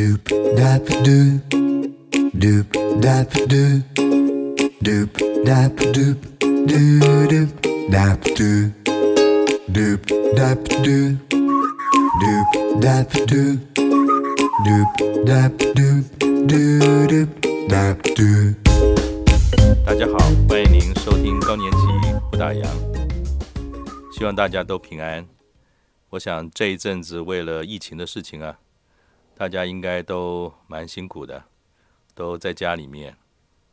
Doop dap doop, doop dap doop, doop dap doop, doo doop dap doop, doop dap doop, doop dap doop, doop dap doop, doo doop dap doop. 大家好，欢迎您收听高年级不打烊，希望大家都平安。我想这一阵子为了疫情的事情啊。大家应该都蛮辛苦的，都在家里面，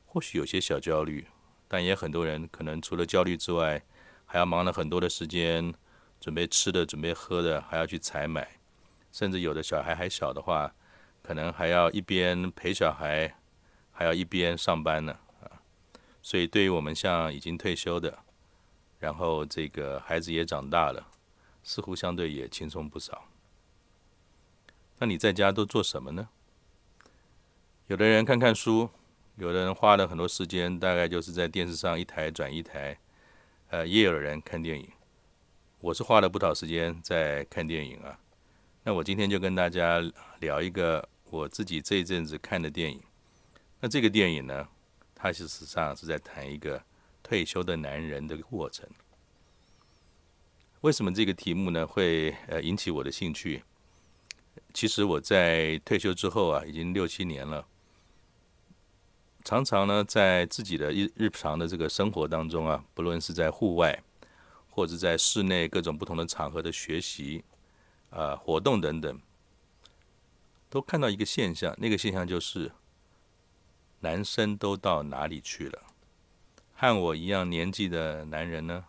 或许有些小焦虑，但也很多人可能除了焦虑之外，还要忙了很多的时间，准备吃的、准备喝的，还要去采买，甚至有的小孩还小的话，可能还要一边陪小孩，还要一边上班呢啊。所以对于我们像已经退休的，然后这个孩子也长大了，似乎相对也轻松不少。那你在家都做什么呢？有的人看看书，有的人花了很多时间，大概就是在电视上一台转一台。呃，也有人看电影。我是花了不少时间在看电影啊。那我今天就跟大家聊一个我自己这一阵子看的电影。那这个电影呢，它事实上是在谈一个退休的男人的过程。为什么这个题目呢会呃引起我的兴趣？其实我在退休之后啊，已经六七年了。常常呢，在自己的日日常的这个生活当中啊，不论是在户外，或者在室内各种不同的场合的学习、啊、活动等等，都看到一个现象，那个现象就是，男生都到哪里去了？和我一样年纪的男人呢，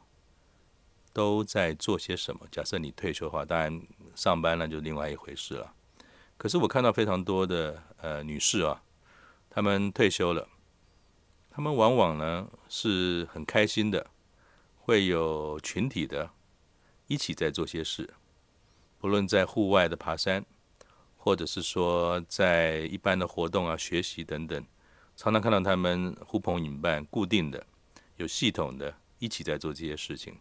都在做些什么？假设你退休的话，当然上班了就另外一回事了。可是我看到非常多的呃女士啊，她们退休了，她们往往呢是很开心的，会有群体的一起在做些事，不论在户外的爬山，或者是说在一般的活动啊、学习等等，常常看到她们呼朋引伴、固定的、有系统的一起在做这些事情，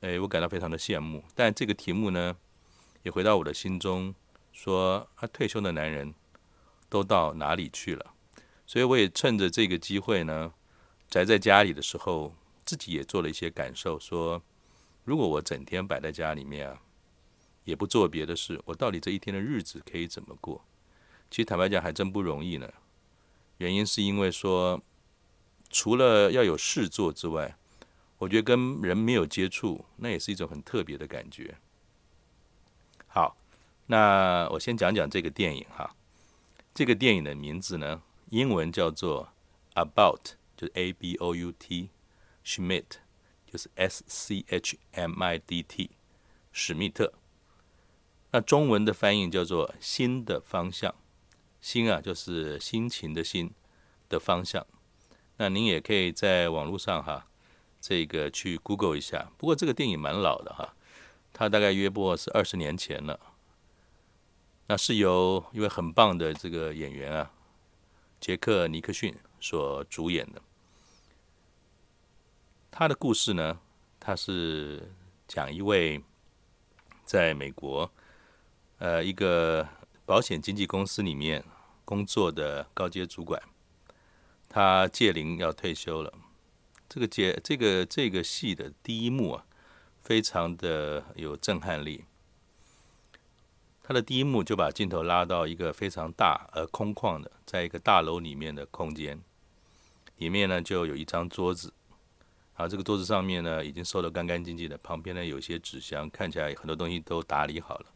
哎，我感到非常的羡慕。但这个题目呢，也回到我的心中。说啊，退休的男人都到哪里去了？所以我也趁着这个机会呢，宅在家里的时候，自己也做了一些感受。说，如果我整天摆在家里面啊，也不做别的事，我到底这一天的日子可以怎么过？其实坦白讲，还真不容易呢。原因是因为说，除了要有事做之外，我觉得跟人没有接触，那也是一种很特别的感觉。好。那我先讲讲这个电影哈，这个电影的名字呢，英文叫做 About，就是 A B O U T，Schmidt，就是 S C H M I D T，史密特。那中文的翻译叫做心的方向，心啊就是心情的心的方向。那您也可以在网络上哈，这个去 Google 一下。不过这个电影蛮老的哈，它大概约莫是二十年前了。那是由一位很棒的这个演员啊，杰克尼克逊所主演的。他的故事呢，他是讲一位在美国呃一个保险经纪公司里面工作的高阶主管，他届龄要退休了。这个节这个这个戏的第一幕啊，非常的有震撼力。他的第一幕就把镜头拉到一个非常大而空旷的，在一个大楼里面的空间，里面呢就有一张桌子，然后这个桌子上面呢已经收得干干净净的，旁边呢有些纸箱，看起来很多东西都打理好了。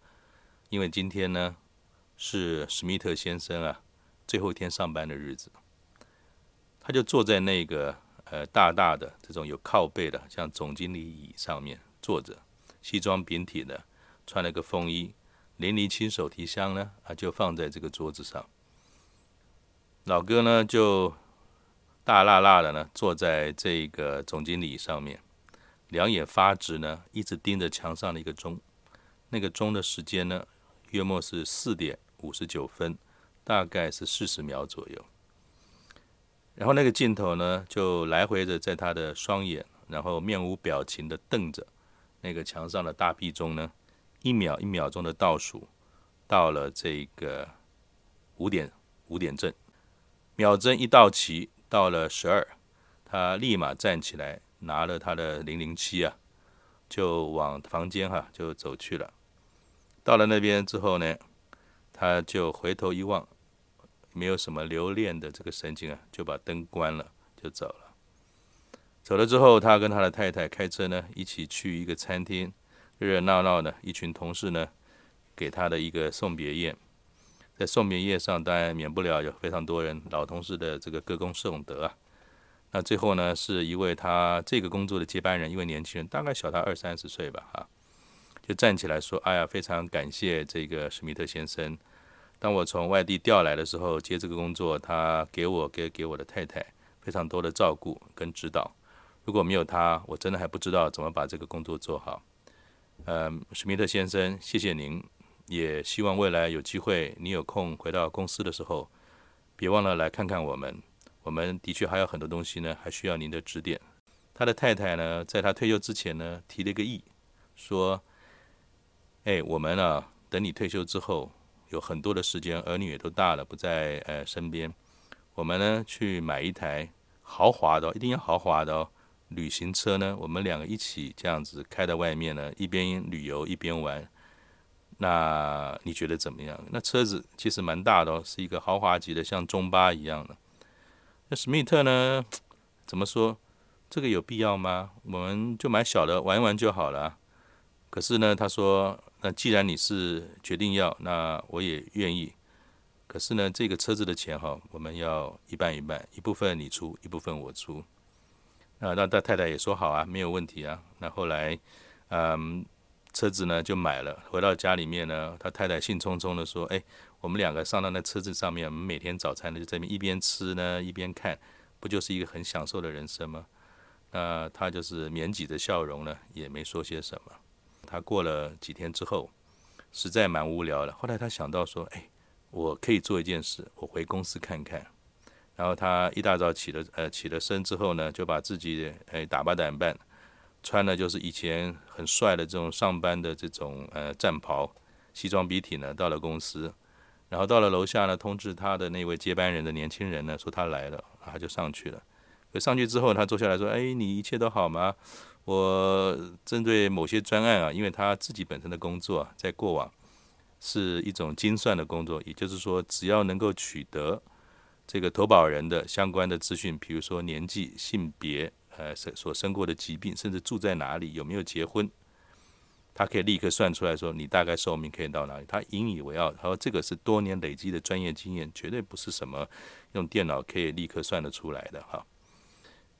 因为今天呢是史密特先生啊最后一天上班的日子，他就坐在那个呃大大的这种有靠背的像总经理椅上面坐着，西装笔挺的，穿了个风衣。连离亲手提箱呢啊，就放在这个桌子上。老哥呢就大辣辣的呢坐在这个总经理上面，两眼发直呢，一直盯着墙上的一个钟。那个钟的时间呢，约莫是四点五十九分，大概是四十秒左右。然后那个镜头呢，就来回的在他的双眼，然后面无表情的瞪着那个墙上的大壁钟呢。一秒一秒钟的倒数，到了这个五点五点正，秒针一到齐，到了十二，他立马站起来，拿了他的零零七啊，就往房间哈、就走去了。到了那边之后呢，他就回头一望，没有什么留恋的这个神情啊，就把灯关了，就走了。走了之后，他跟他的太太开车呢，一起去一个餐厅，热热闹闹的，一群同事呢，给他的一个送别宴。在送别宴上，当然免不了有非常多人老同事的这个歌功颂德啊。那最后呢，是一位他这个工作的接班人，一位年轻人，大概小他二三十岁吧，哈，就站起来说：“哎呀，非常感谢这个史密特先生，当我从外地调来的时候，接这个工作，他给我给给我的太太非常多的照顾跟指导。”如果没有他，我真的还不知道怎么把这个工作做好。嗯，史密特先生，谢谢您，也希望未来有机会，你有空回到公司的时候，别忘了来看看我们。我们的确还有很多东西呢，还需要您的指点。他的太太呢，在他退休之前呢，提了一个议，说：“哎，我们啊，等你退休之后，有很多的时间，儿女也都大了，不在呃身边，我们呢去买一台豪华的，一定要豪华的哦。”旅行车呢，我们两个一起这样子开到外面呢，一边旅游一边玩。那你觉得怎么样？那车子其实蛮大的哦，是一个豪华级的，像中巴一样的。那史密特呢？怎么说？这个有必要吗？我们就买小的玩一玩就好了。可是呢，他说，那既然你是决定要，那我也愿意。可是呢，这个车子的钱哈，我们要一半一半，一部分你出，一部分我出。啊，那他太太也说好啊，没有问题啊。那后来，嗯，车子呢就买了，回到家里面呢，他太太兴冲冲的说：“哎，我们两个上到那车子上面，我们每天早餐呢就在那边一边吃呢一边看，不就是一个很享受的人生吗？”那他就是免挤着笑容呢，也没说些什么。他过了几天之后，实在蛮无聊的。后来他想到说：“哎，我可以做一件事，我回公司看看。”然后他一大早起了，呃，起了身之后呢，就把自己诶打扮打扮，穿的就是以前很帅的这种上班的这种呃战袍，西装笔挺呢，到了公司，然后到了楼下呢，通知他的那位接班人的年轻人呢，说他来了，他就上去了。可上去之后，他坐下来说：“哎，你一切都好吗？我针对某些专案啊，因为他自己本身的工作在过往是一种精算的工作，也就是说，只要能够取得。”这个投保人的相关的资讯，比如说年纪、性别，呃，所所生过的疾病，甚至住在哪里、有没有结婚，他可以立刻算出来说你大概寿命可以到哪里。他引以为傲，他说这个是多年累积的专业经验，绝对不是什么用电脑可以立刻算得出来的哈。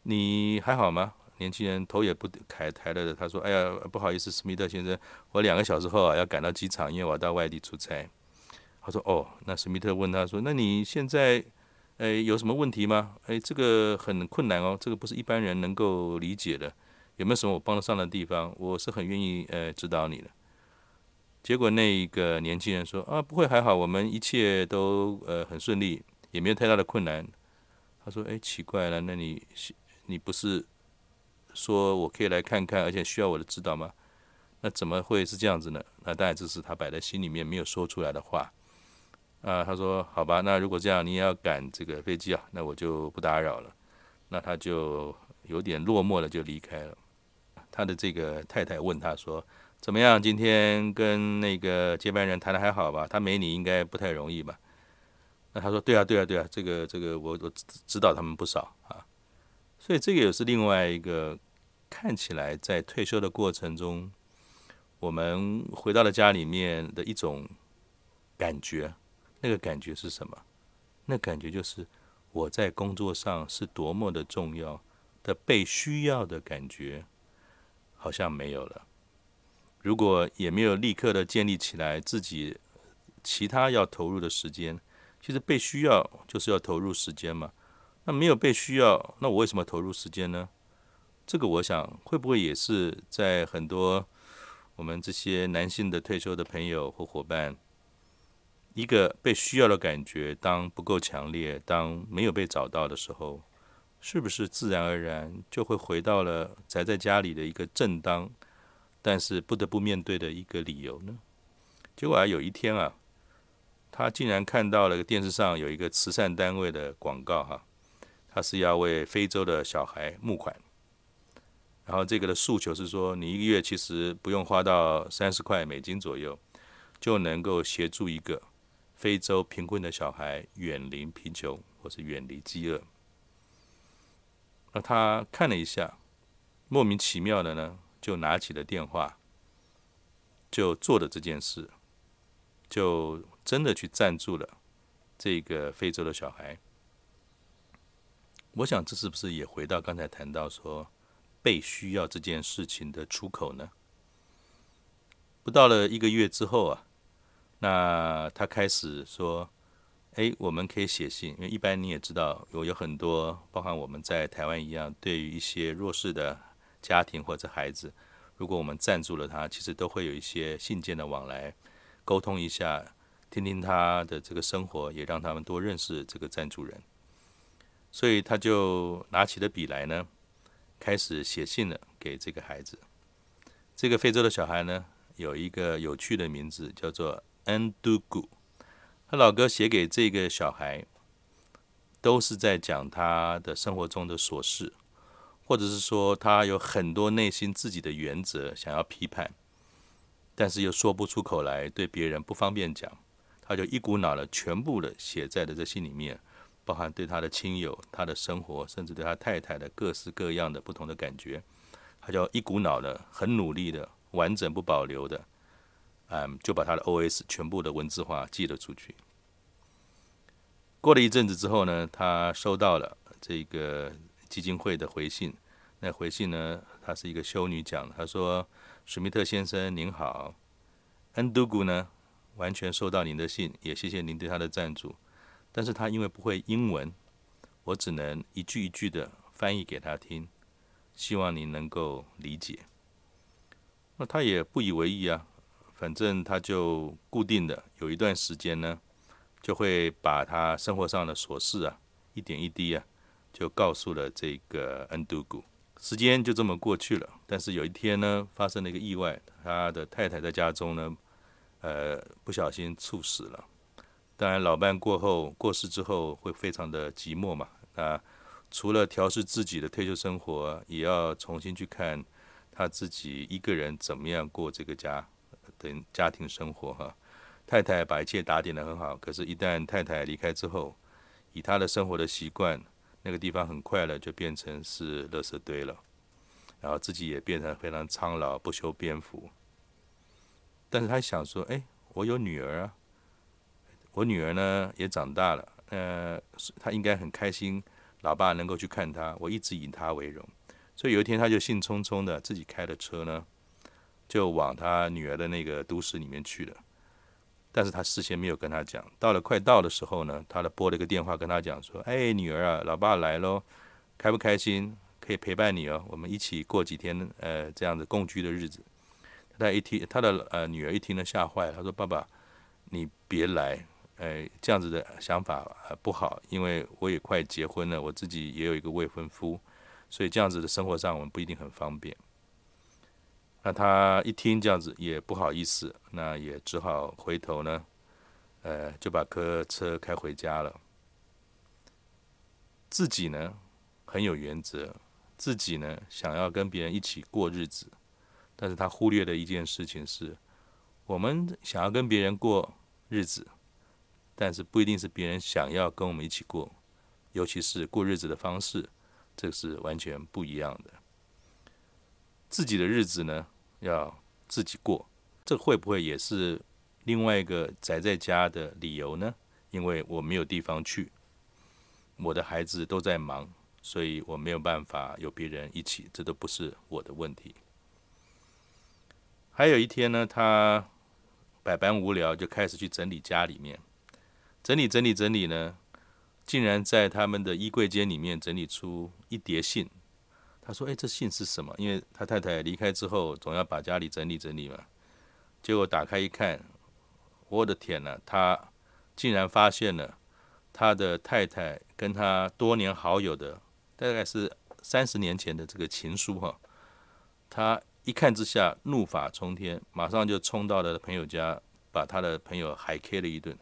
你还好吗？年轻人头也不抬抬了的，他说：“哎呀，不好意思，史密特先生，我两个小时后啊要赶到机场，因为我要到外地出差。”他说：“哦，那史密特问他说，那你现在？”哎，有什么问题吗？哎，这个很困难哦，这个不是一般人能够理解的。有没有什么我帮得上的地方？我是很愿意呃指导你的。结果那个年轻人说啊，不会，还好，我们一切都呃很顺利，也没有太大的困难。他说，哎，奇怪了，那你你不是说我可以来看看，而且需要我的指导吗？那怎么会是这样子呢？那当然这是他摆在心里面没有说出来的话。啊，他说：“好吧，那如果这样，你也要赶这个飞机啊，那我就不打扰了。”那他就有点落寞了就离开了。他的这个太太问他说：“怎么样？今天跟那个接班人谈的还好吧？他没你应该不太容易吧？”那他说：“对啊，对啊，对啊，这个这个我我指导他们不少啊。”所以这个也是另外一个看起来在退休的过程中，我们回到了家里面的一种感觉。那个感觉是什么？那感觉就是我在工作上是多么的重要的被需要的感觉，好像没有了。如果也没有立刻的建立起来自己其他要投入的时间，其实被需要就是要投入时间嘛。那没有被需要，那我为什么投入时间呢？这个我想会不会也是在很多我们这些男性的退休的朋友或伙伴。一个被需要的感觉，当不够强烈，当没有被找到的时候，是不是自然而然就会回到了宅在家里的一个正当，但是不得不面对的一个理由呢？结果啊，有一天啊，他竟然看到了电视上有一个慈善单位的广告，哈，他是要为非洲的小孩募款，然后这个的诉求是说，你一个月其实不用花到三十块美金左右，就能够协助一个非洲贫困的小孩远离贫穷或是远离饥饿。那他看了一下，莫名其妙的呢，就拿起了电话，就做了这件事，就真的去赞助了这个非洲的小孩。我想这是不是也回到刚才谈到说被需要这件事情的出口呢？不到了一个月之后啊，那他开始说。哎，我们可以写信，因为一般你也知道，有有很多，包含我们在台湾一样，对于一些弱势的家庭或者孩子，如果我们赞助了他，其实都会有一些信件的往来，沟通一下，听听他的这个生活，也让他们多认识这个赞助人。所以他就拿起了笔来呢，开始写信了给这个孩子。这个非洲的小孩呢，有一个有趣的名字，叫做 Ndugu。他老哥写给这个小孩，都是在讲他的生活中的琐事，或者是说他有很多内心自己的原则想要批判，但是又说不出口来，对别人不方便讲，他就一股脑的全部的写在了这信里面，包含对他的亲友、他的生活，甚至对他太太的各式各样的不同的感觉，他就一股脑的很努力的完整不保留的。嗯，就把他的 OS 全部的文字化寄了出去。过了一阵子之后呢，他收到了这个基金会的回信。那回信呢，他是一个修女讲的，他说：“史密特先生您好，恩都古呢，完全收到您的信，也谢谢您对他的赞助。但是他因为不会英文，我只能一句一句的翻译给他听，希望您能够理解。”那他也不以为意啊。反正他就固定的有一段时间呢，就会把他生活上的琐事啊，一点一滴啊，就告诉了这个恩都古。时间就这么过去了。但是有一天呢，发生了一个意外，他的太太在家中呢，呃，不小心猝死了。当然，老伴过后过世之后会非常的寂寞嘛。那除了调试自己的退休生活，也要重新去看他自己一个人怎么样过这个家。等家庭生活哈，太太把一切打点得很好，可是，一旦太太离开之后，以他的生活的习惯，那个地方很快了就变成是垃圾堆了，然后自己也变成非常苍老、不修边幅。但是他想说，哎，我有女儿啊，我女儿呢也长大了，呃，她应该很开心，老爸能够去看她，我一直以她为荣，所以有一天他就兴冲冲的自己开了车呢。就往他女儿的那个都市里面去了，但是他事先没有跟他讲。到了快到的时候呢，他的拨了一个电话跟他讲说：“哎，女儿啊，老爸来喽，开不开心？可以陪伴你哦，我们一起过几天呃这样子共居的日子。”他一听，他的呃女儿一听呢吓坏了，他说：“爸爸，你别来，哎，这样子的想法不好，因为我也快结婚了，我自己也有一个未婚夫，所以这样子的生活上我们不一定很方便。”那他一听这样子也不好意思，那也只好回头呢，呃，就把车车开回家了。自己呢很有原则，自己呢想要跟别人一起过日子，但是他忽略的一件事情是，我们想要跟别人过日子，但是不一定是别人想要跟我们一起过，尤其是过日子的方式，这是完全不一样的。自己的日子呢，要自己过，这会不会也是另外一个宅在家的理由呢？因为我没有地方去，我的孩子都在忙，所以我没有办法有别人一起，这都不是我的问题。还有一天呢，他百般无聊，就开始去整理家里面，整理整理整理呢，竟然在他们的衣柜间里面整理出一叠信。他说：“哎，这信是什么？因为他太太离开之后，总要把家里整理整理嘛。结果打开一看，我的天呐，他竟然发现了他的太太跟他多年好友的，大概是三十年前的这个情书哈。他一看之下怒发冲天，马上就冲到了朋友家，把他的朋友海 K 了一顿。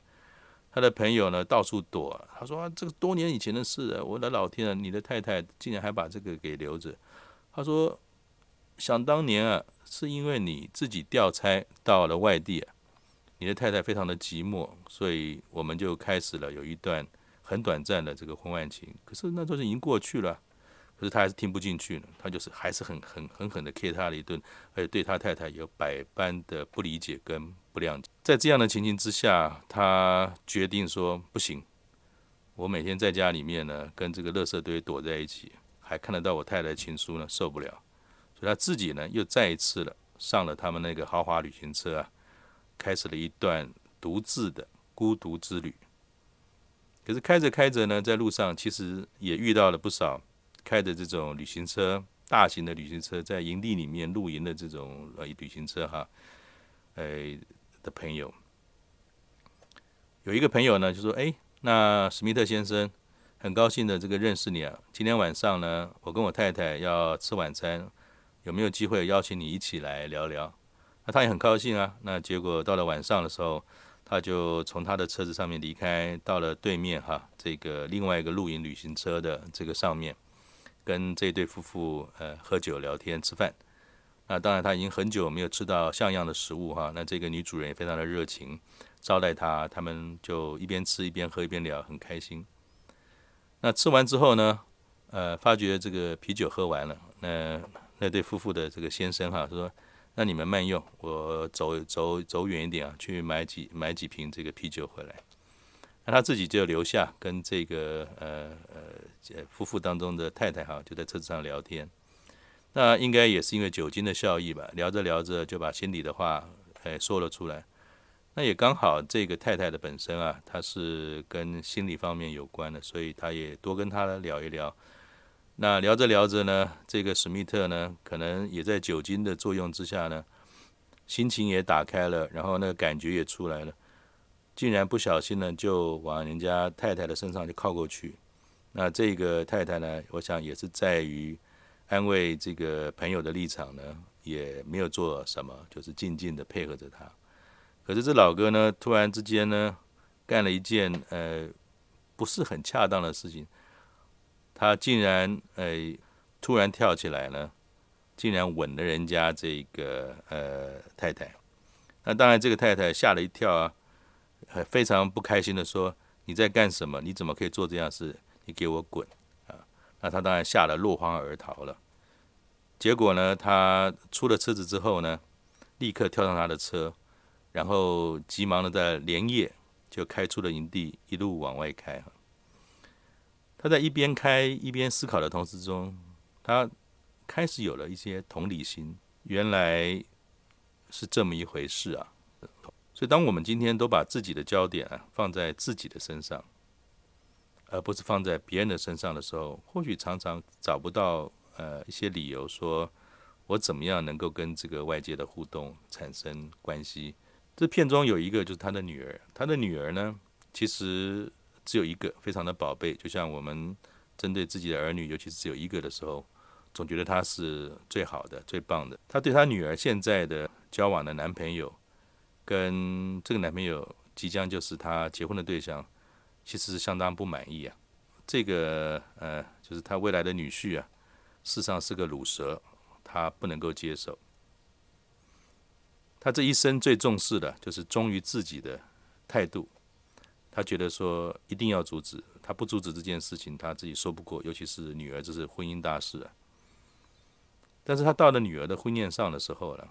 他的朋友呢到处躲。他说：“，这个多年以前的事，我的老天啊，你的太太竟然还把这个给留着。”他说：“想当年啊，是因为你自己调差到了外地，你的太太非常的寂寞，所以我们就开始了有一段很短暂的这个婚外情。可是那都是已经过去了。”可是他还是听不进去呢，他就是还是很很狠狠的 K 他了一顿，而且对他太太有百般的不理解跟不谅解。在这样的情形之下，他决定说不行，我每天在家里面呢，跟这个垃圾堆躲在一起，还看得到我太太的情书呢，受不了。所以他自己呢，又再一次了上了他们那个豪华旅行车啊，开始了一段独自的孤独之旅。可是开着开着呢，在路上其实也遇到了不少。开着这种旅行车，大型的旅行车，在营地里面露营的这种呃旅行车哈，呃的朋友，有一个朋友呢就说：“哎，那史密特先生，很高兴的这个认识你啊。今天晚上呢，我跟我太太要吃晚餐，有没有机会邀请你一起来聊聊？”那他也很高兴啊。那结果到了晚上的时候，他就从他的车子上面离开，到了对面哈这个另外一个露营旅行车的这个上面。跟这对夫妇呃喝酒聊天吃饭，那当然他已经很久没有吃到像样的食物哈。那这个女主人也非常的热情招待他，他们就一边吃一边喝一边聊，很开心。那吃完之后呢，呃，发觉这个啤酒喝完了，那那对夫妇的这个先生哈说：“那你们慢用，我走走走远一点啊，去买几买几瓶这个啤酒回来。”他自己就留下跟这个呃呃夫妇当中的太太哈，就在车子上聊天。那应该也是因为酒精的效益吧，聊着聊着就把心里的话哎说了出来。那也刚好这个太太的本身啊，她是跟心理方面有关的，所以他也多跟她聊一聊。那聊着聊着呢，这个史密特呢，可能也在酒精的作用之下呢，心情也打开了，然后那个感觉也出来了。竟然不小心呢，就往人家太太的身上就靠过去。那这个太太呢，我想也是在于安慰这个朋友的立场呢，也没有做什么，就是静静的配合着他。可是这老哥呢，突然之间呢，干了一件呃不是很恰当的事情。他竟然呃突然跳起来呢，竟然吻了人家这个呃太太。那当然，这个太太吓了一跳啊。非常不开心的说：“你在干什么？你怎么可以做这样事？你给我滚！”啊，那他当然吓得落荒而逃了。结果呢，他出了车子之后呢，立刻跳上他的车，然后急忙的在连夜就开出了营地，一路往外开。他在一边开一边思考的同时中，他开始有了一些同理心，原来是这么一回事啊。所以，当我们今天都把自己的焦点啊放在自己的身上，而不是放在别人的身上的时候，或许常常找不到呃一些理由说，我怎么样能够跟这个外界的互动产生关系。这片中有一个就是他的女儿，他的女儿呢，其实只有一个，非常的宝贝。就像我们针对自己的儿女，尤其是只有一个的时候，总觉得他是最好的、最棒的。他对他女儿现在的交往的男朋友。跟这个男朋友即将就是他结婚的对象，其实是相当不满意啊。这个呃，就是他未来的女婿啊，事实上是个乳蛇，他不能够接受。他这一生最重视的就是忠于自己的态度，他觉得说一定要阻止，他不阻止这件事情，他自己说不过，尤其是女儿，这是婚姻大事啊。但是他到了女儿的婚宴上的时候呢，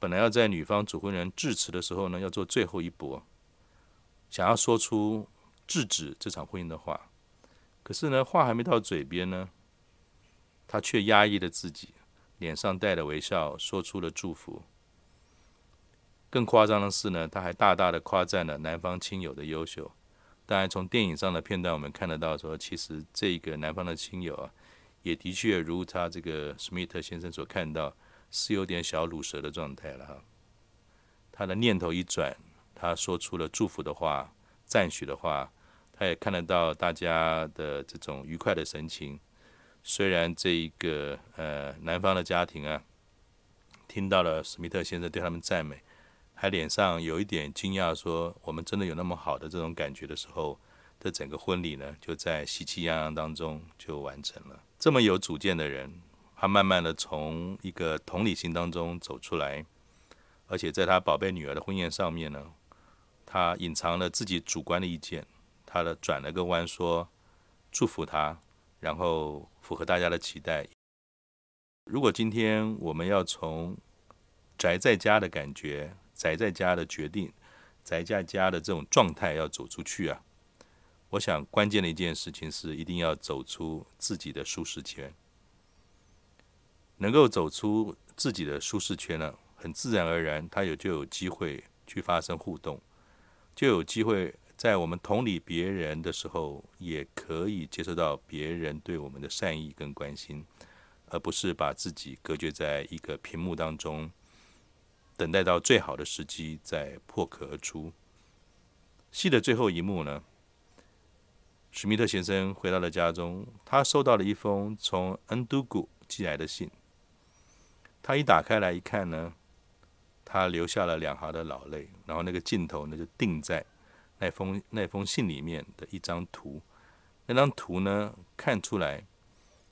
本来要在女方主婚人致辞的时候呢，要做最后一搏，想要说出制止这场婚姻的话，可是呢，话还没到嘴边呢，他却压抑了自己，脸上带着微笑，说出了祝福。更夸张的是呢，他还大大的夸赞了男方亲友的优秀。当然，从电影上的片段我们看得到说，说其实这个男方的亲友啊，也的确如他这个史密特先生所看到。是有点小卤蛇的状态了哈。他的念头一转，他说出了祝福的话、赞许的话，他也看得到大家的这种愉快的神情。虽然这一个呃男方的家庭啊，听到了史密特先生对他们赞美，还脸上有一点惊讶，说我们真的有那么好的这种感觉的时候，这整个婚礼呢，就在喜气洋洋当中就完成了。这么有主见的人，他慢慢的从一个同理心当中走出来，而且在他宝贝女儿的婚宴上面呢，他隐藏了自己主观的意见，他的转了个弯说祝福他，然后符合大家的期待。如果今天我们要从宅在家的感觉，宅在家的决定，宅在家的这种状态要走出去啊，我想关键的一件事情是一定要走出自己的舒适圈。能够走出自己的舒适圈呢，很自然而然，他有就有机会去发生互动，就有机会在我们同理别人的时候，也可以接受到别人对我们的善意跟关心，而不是把自己隔绝在一个屏幕当中，等待到最好的时机再破壳而出。戏的最后一幕呢，史密特先生回到了家中，他收到了一封从恩都古寄来的信。他一打开来一看呢，他流下了两行的老泪，然后那个镜头呢就定在那封那封信里面的一张图，那张图呢看出来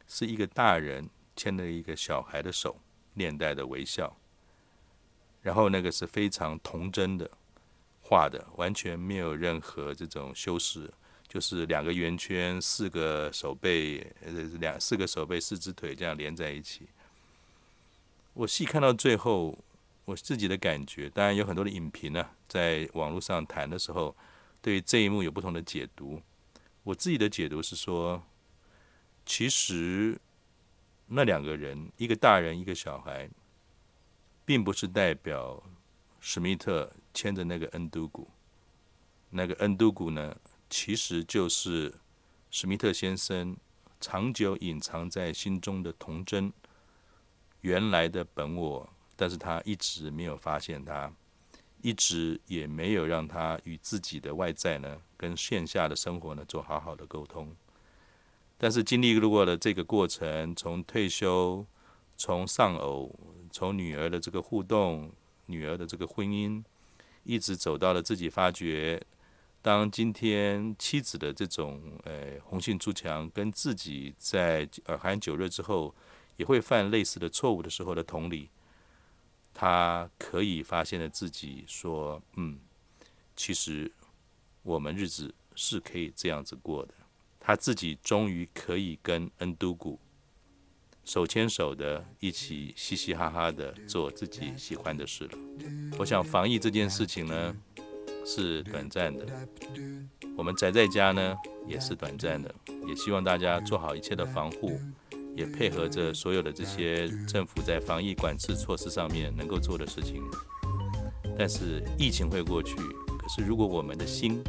是一个大人牵着一个小孩的手，面带的微笑，然后那个是非常童真的画的，完全没有任何这种修饰，就是两个圆圈，四个手背，呃，两四个手背，四只腿这样连在一起。我细看到最后，我自己的感觉，当然有很多的影评呢，在网络上谈的时候，对于这一幕有不同的解读。我自己的解读是说，其实那两个人，一个大人，一个小孩，并不是代表史密特牵着那个恩都古，那个恩都古呢，其实就是史密特先生长久隐藏在心中的童真。原来的本我，但是他一直没有发现他，一直也没有让他与自己的外在呢，跟线下的生活呢做好好的沟通。但是经历过了这个过程，从退休，从丧偶，从女儿的这个互动，女儿的这个婚姻，一直走到了自己发觉，当今天妻子的这种呃红杏出墙，跟自己在耳酣酒热之后。也会犯类似的错误的时候的同理，他可以发现了自己说：“嗯，其实我们日子是可以这样子过的。”他自己终于可以跟恩都古手牵手的一起嘻嘻哈哈的做自己喜欢的事了。我想防疫这件事情呢是短暂的，我们宅在家呢也是短暂的，也希望大家做好一切的防护。也配合着所有的这些政府在防疫管制措施上面能够做的事情，但是疫情会过去。可是如果我们的心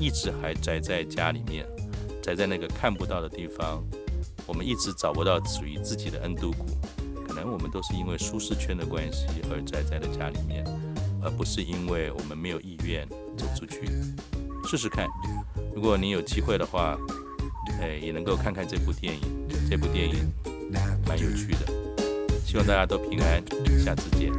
一直还宅在家里面，宅在那个看不到的地方，我们一直找不到属于自己的恩都谷，可能我们都是因为舒适圈的关系而宅在了家里面，而不是因为我们没有意愿走出去。试试看，如果你有机会的话。哎，也能够看看这部电影，这部电影蛮有趣的，希望大家都平安，下次见。